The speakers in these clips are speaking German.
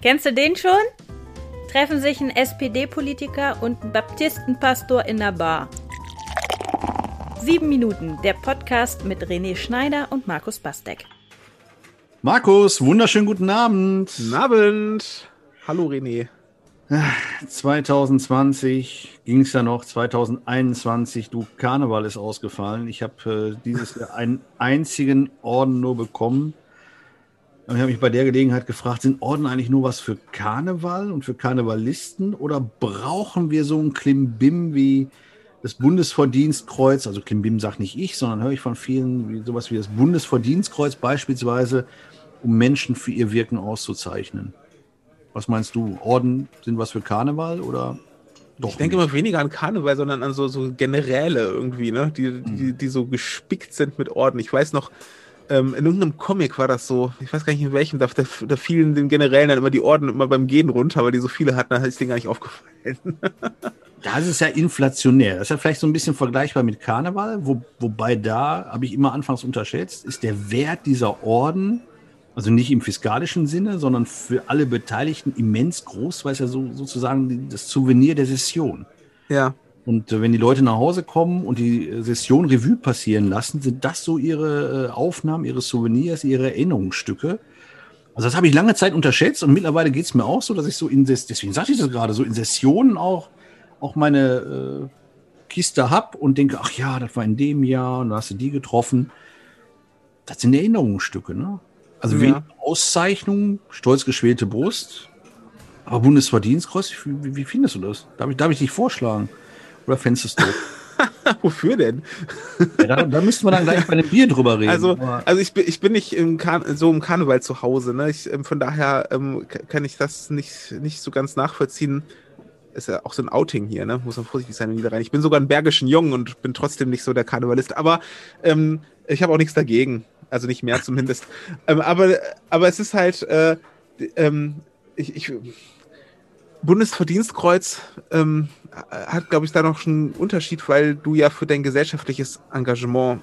Kennst du den schon? Treffen sich ein SPD-Politiker und ein Baptistenpastor in der Bar. Sieben Minuten, der Podcast mit René Schneider und Markus Bastek. Markus, wunderschönen guten Abend. Guten Abend. Hallo René. 2020 ging es ja noch, 2021, du Karneval ist ausgefallen. Ich habe äh, dieses Jahr einen einzigen Orden nur bekommen. Und ich habe mich bei der Gelegenheit gefragt, sind Orden eigentlich nur was für Karneval und für Karnevalisten oder brauchen wir so ein Klimbim wie das Bundesverdienstkreuz? Also Klimbim sagt nicht ich, sondern höre ich von vielen, wie, sowas wie das Bundesverdienstkreuz beispielsweise, um Menschen für ihr Wirken auszuzeichnen. Was meinst du? Orden sind was für Karneval oder doch ich denke nicht. immer weniger an Karneval, sondern an so, so Generäle irgendwie, ne? Die, die, mhm. die so gespickt sind mit Orden. Ich weiß noch, ähm, in irgendeinem Comic war das so, ich weiß gar nicht in welchem, da, da, da fielen den Generälen dann immer die Orden immer beim Gehen runter, weil die so viele hatten, da ist denen gar nicht aufgefallen. das ist ja inflationär. Das ist ja vielleicht so ein bisschen vergleichbar mit Karneval, wo, wobei da, habe ich immer anfangs unterschätzt, ist der Wert dieser Orden, also nicht im fiskalischen Sinne, sondern für alle Beteiligten immens groß, weil es ja so, sozusagen das Souvenir der Session. Ja. Und wenn die Leute nach Hause kommen und die äh, Session Revue passieren lassen, sind das so ihre äh, Aufnahmen, ihre Souvenirs, ihre Erinnerungsstücke. Also das habe ich lange Zeit unterschätzt und mittlerweile geht es mir auch so, dass ich so in deswegen sagte ich das gerade, so in Sessionen auch, auch meine äh, Kiste habe und denke, ach ja, das war in dem Jahr und da hast du die getroffen. Das sind Erinnerungsstücke, ne? Also ja. wie Auszeichnung, stolz geschwälte Brust, aber Bundesverdienstkreuz, wie, wie findest du das? Darf ich, darf ich dich vorschlagen? Oder fändest du es doof? Wofür denn? Ja, da, da müssten wir dann gleich bei einem Bier drüber reden. Also, also ich, bin, ich bin nicht im so im Karneval zu Hause. Ne? Ich, ähm, von daher ähm, kann ich das nicht, nicht so ganz nachvollziehen. Ist ja auch so ein Outing hier, ne? Muss man vorsichtig sein, wenn die da rein. Ich bin sogar ein bergischen Jungen und bin trotzdem nicht so der Karnevalist. Aber ähm, ich habe auch nichts dagegen. Also nicht mehr zumindest. ähm, aber, aber es ist halt, äh, ähm, ich, ich Bundesverdienstkreuz ähm, hat, glaube ich, da noch schon einen Unterschied, weil du ja für dein gesellschaftliches Engagement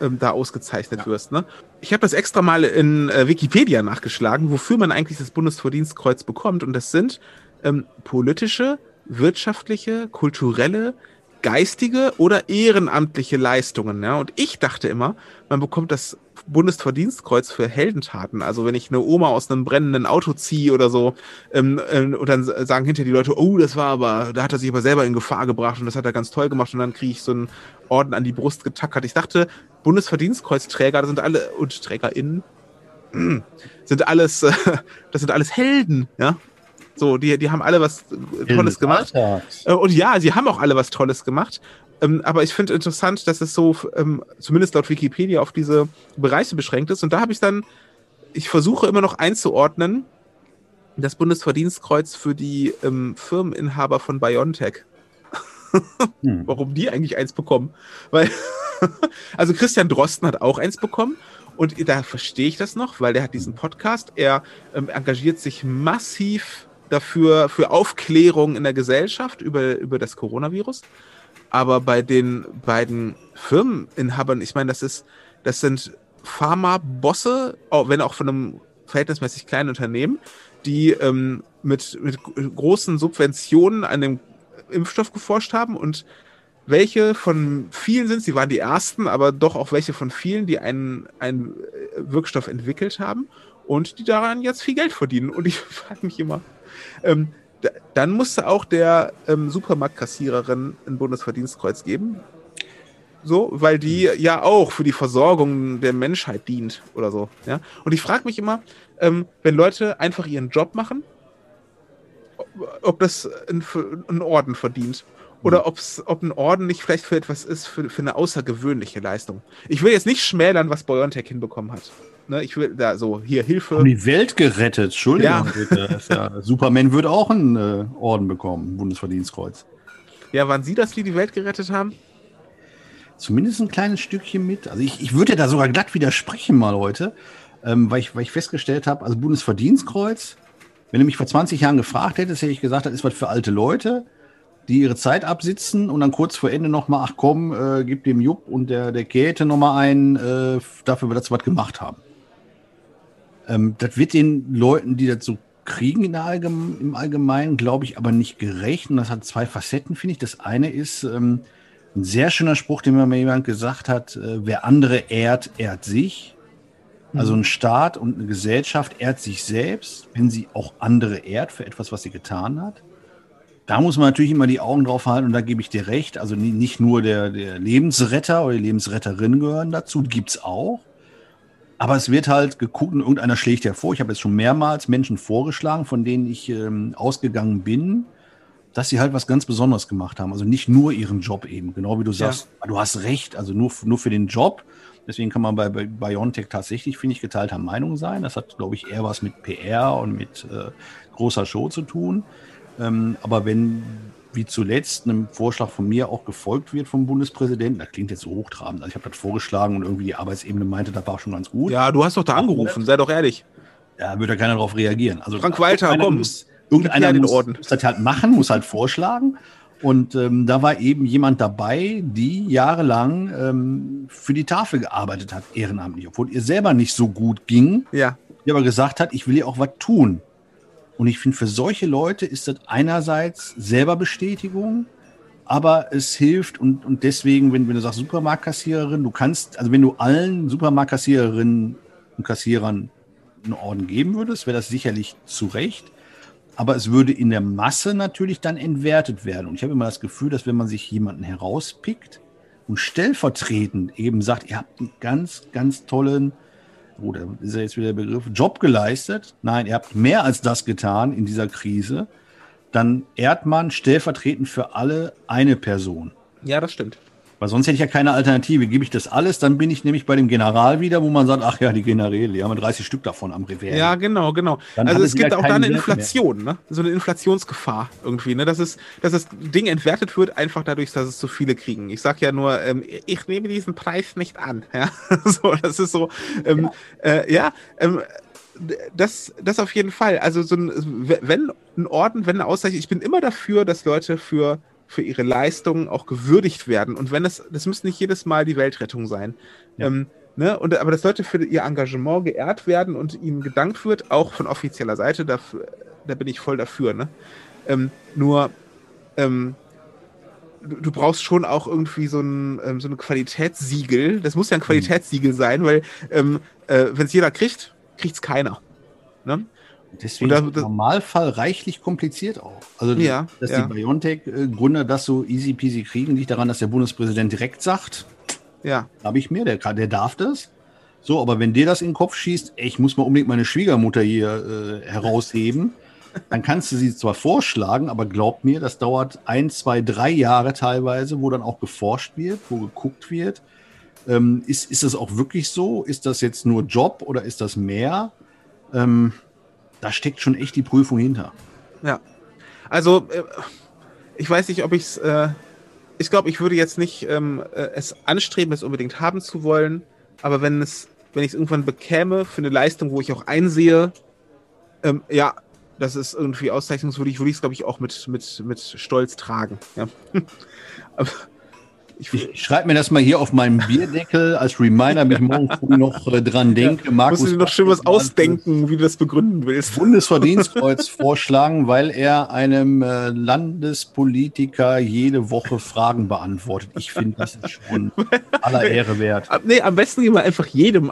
ähm, da ausgezeichnet ja. wirst. Ne? Ich habe das extra mal in äh, Wikipedia nachgeschlagen, wofür man eigentlich das Bundesverdienstkreuz bekommt. Und das sind ähm, politische, wirtschaftliche, kulturelle, geistige oder ehrenamtliche Leistungen. Ja? Und ich dachte immer, man bekommt das Bundesverdienstkreuz für Heldentaten. Also wenn ich eine Oma aus einem brennenden Auto ziehe oder so, ähm, ähm, und dann sagen hinter die Leute, oh, das war aber, da hat er sich aber selber in Gefahr gebracht und das hat er ganz toll gemacht und dann kriege ich so einen Orden an die Brust getackert. Ich dachte, Bundesverdienstkreuzträger, das sind alle, und TrägerInnen, sind alles, das sind alles Helden, ja. So, die, die haben alle was Tolles gemacht. Äh, und ja, sie haben auch alle was Tolles gemacht. Ähm, aber ich finde interessant, dass es so, ähm, zumindest laut Wikipedia, auf diese Bereiche beschränkt ist. Und da habe ich dann, ich versuche immer noch einzuordnen, das Bundesverdienstkreuz für die ähm, Firmeninhaber von BioNTech. hm. Warum die eigentlich eins bekommen? Weil, also Christian Drosten hat auch eins bekommen. Und da verstehe ich das noch, weil der hat diesen Podcast. Er ähm, engagiert sich massiv dafür, für Aufklärung in der Gesellschaft über, über das Coronavirus. Aber bei den beiden Firmeninhabern, ich meine, das ist, das sind Pharma-Bosse, wenn auch von einem verhältnismäßig kleinen Unternehmen, die ähm, mit, mit großen Subventionen an dem Impfstoff geforscht haben und welche von vielen sind, sie waren die ersten, aber doch auch welche von vielen, die einen, einen Wirkstoff entwickelt haben und die daran jetzt viel Geld verdienen. Und ich frage mich immer, ähm, dann musste auch der ähm, Supermarktkassiererin ein Bundesverdienstkreuz geben. So, weil die ja auch für die Versorgung der Menschheit dient oder so. Ja? Und ich frage mich immer, ähm, wenn Leute einfach ihren Job machen, ob das ein, ein Orden verdient. Oder mhm. ob's, ob ein Orden nicht vielleicht für etwas ist, für, für eine außergewöhnliche Leistung. Ich will jetzt nicht schmälern, was BioNTech hinbekommen hat. Ne, ich will da so, hier Hilfe. Haben die Welt gerettet, Entschuldigung. Ja. ja, Superman würde auch einen äh, Orden bekommen, Bundesverdienstkreuz. Ja, waren Sie das, die die Welt gerettet haben? Zumindest ein kleines Stückchen mit. Also ich, ich würde da sogar glatt widersprechen mal heute, ähm, weil, ich, weil ich festgestellt habe, also Bundesverdienstkreuz, wenn du mich vor 20 Jahren gefragt hättest, hätte ich gesagt, das ist was für alte Leute die ihre Zeit absitzen und dann kurz vor Ende nochmal, ach komm, äh, gib dem Jupp und der, der Käthe nochmal ein, äh, dafür, dass sie was gemacht haben. Ähm, das wird den Leuten, die das so Kriegen Allgeme im Allgemeinen, glaube ich, aber nicht gerecht. Und das hat zwei Facetten, finde ich. Das eine ist ähm, ein sehr schöner Spruch, den mir mal jemand gesagt hat, äh, wer andere ehrt, ehrt sich. Also ein Staat und eine Gesellschaft ehrt sich selbst, wenn sie auch andere ehrt für etwas, was sie getan hat. Da muss man natürlich immer die Augen drauf halten und da gebe ich dir recht. Also nicht nur der, der Lebensretter oder die Lebensretterin gehören dazu, gibt es auch. Aber es wird halt geguckt und irgendeiner schlägt hervor. Ich habe jetzt schon mehrmals Menschen vorgeschlagen, von denen ich ähm, ausgegangen bin, dass sie halt was ganz Besonderes gemacht haben. Also nicht nur ihren Job eben, genau wie du sagst. Ja. Du hast recht, also nur, nur für den Job. Deswegen kann man bei, bei Biontech tatsächlich, finde ich, geteilter Meinung sein. Das hat, glaube ich, eher was mit PR und mit äh, großer Show zu tun. Ähm, aber wenn, wie zuletzt, einem Vorschlag von mir auch gefolgt wird vom Bundespräsidenten, das klingt jetzt so hochtrabend. Also ich habe das vorgeschlagen und irgendwie die Arbeitsebene meinte, das war schon ganz gut. Ja, du hast doch da angerufen, sei doch ehrlich. Ja, würde ja keiner darauf reagieren. Also Frank Walter, komm. Muss, irgendeiner muss, muss das halt machen, muss halt vorschlagen. Und ähm, da war eben jemand dabei, die jahrelang ähm, für die Tafel gearbeitet hat, ehrenamtlich, obwohl ihr selber nicht so gut ging. Ja. Die aber gesagt hat, ich will ja auch was tun. Und ich finde, für solche Leute ist das einerseits selber Bestätigung, aber es hilft und, und deswegen, wenn, wenn du sagst Supermarktkassiererin, du kannst, also wenn du allen Supermarktkassiererinnen und Kassierern einen Orden geben würdest, wäre das sicherlich zu Recht. Aber es würde in der Masse natürlich dann entwertet werden. Und ich habe immer das Gefühl, dass wenn man sich jemanden herauspickt und stellvertretend eben sagt, ihr habt einen ganz, ganz tollen, oh, da ist ja jetzt wieder der Begriff, Job geleistet. Nein, ihr habt mehr als das getan in dieser Krise. Dann ehrt man stellvertretend für alle eine Person. Ja, das stimmt. Weil sonst hätte ich ja keine Alternative. Gebe ich das alles, dann bin ich nämlich bei dem General wieder, wo man sagt, ach ja, die Generäle, die haben 30 Stück davon am Revers. Ja, genau, genau. Dann also es gibt auch da eine Inflation, ne? so eine Inflationsgefahr irgendwie, ne? dass, es, dass das Ding entwertet wird, einfach dadurch, dass es so viele kriegen. Ich sage ja nur, ähm, ich nehme diesen Preis nicht an. Ja? so, das ist so, ähm, ja, äh, ja ähm, das, das auf jeden Fall. Also so ein, wenn ein Orden, wenn eine Auszeichnung, ich bin immer dafür, dass Leute für für ihre Leistungen auch gewürdigt werden. Und wenn es, das müsste nicht jedes Mal die Weltrettung sein. Ja. Ähm, ne? und, aber dass Leute für ihr Engagement geehrt werden und ihnen gedankt wird, auch von offizieller Seite, dafür, da bin ich voll dafür. Ne? Ähm, nur, ähm, du, du, brauchst schon auch irgendwie so ein, ähm, so ein Qualitätssiegel. Das muss ja ein mhm. Qualitätssiegel sein, weil ähm, äh, wenn es jeder kriegt, kriegt es keiner. Ne? Deswegen das, ist im Normalfall reichlich kompliziert auch. Also, ja, dass ja. die BioNTech-Gründer das so easy peasy kriegen, liegt daran, dass der Bundespräsident direkt sagt, ja. habe ich mir, der, der darf das. So, aber wenn dir das in den Kopf schießt, ey, ich muss mal unbedingt meine Schwiegermutter hier äh, herausheben, dann kannst du sie zwar vorschlagen, aber glaub mir, das dauert ein, zwei, drei Jahre teilweise, wo dann auch geforscht wird, wo geguckt wird. Ähm, ist, ist das auch wirklich so? Ist das jetzt nur Job oder ist das mehr? Ähm, da steckt schon echt die Prüfung hinter. Ja. Also, äh, ich weiß nicht, ob ich es. Äh, ich glaube, ich würde jetzt nicht ähm, äh, es anstreben, es unbedingt haben zu wollen. Aber wenn es, wenn ich es irgendwann bekäme für eine Leistung, wo ich auch einsehe, ähm, ja, das ist irgendwie auszeichnungswürdig, würde ich es, glaube ich, auch mit, mit, mit Stolz tragen. Ja. ich, ich schreibe mir das mal hier auf meinen Bierdeckel als Reminder, damit ich morgen früh noch äh, dran denke. Ja, Markus musst du dir noch schön was ausdenken, wie du das begründen willst. Bundesverdienstkreuz vorschlagen, weil er einem äh, Landespolitiker jede Woche Fragen beantwortet. Ich finde, das ist schon aller Ehre wert. Nee, am besten gehen wir einfach jedem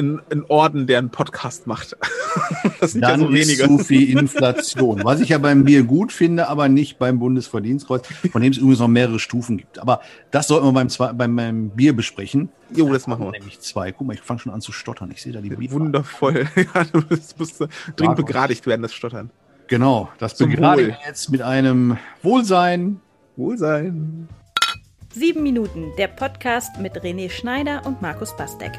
ein, ein Orden, der einen Podcast macht. das sind Dann ja so wenige. Ist zu viel Inflation. Was ich ja beim Bier gut finde, aber nicht beim Bundesverdienstkreuz, von dem es übrigens noch mehrere Stufen gibt. Aber das sollten wir beim, zwei, beim, beim Bier besprechen. Jo, das machen wir. Nämlich zwei. Guck mal, ich fange schon an zu stottern. Ich sehe da die Bier. Wundervoll. ja, das musste dringend begradigt werden, das Stottern. Genau, das begradigen wir jetzt mit einem Wohlsein. Wohlsein. Sieben Minuten, der Podcast mit René Schneider und Markus Bastek.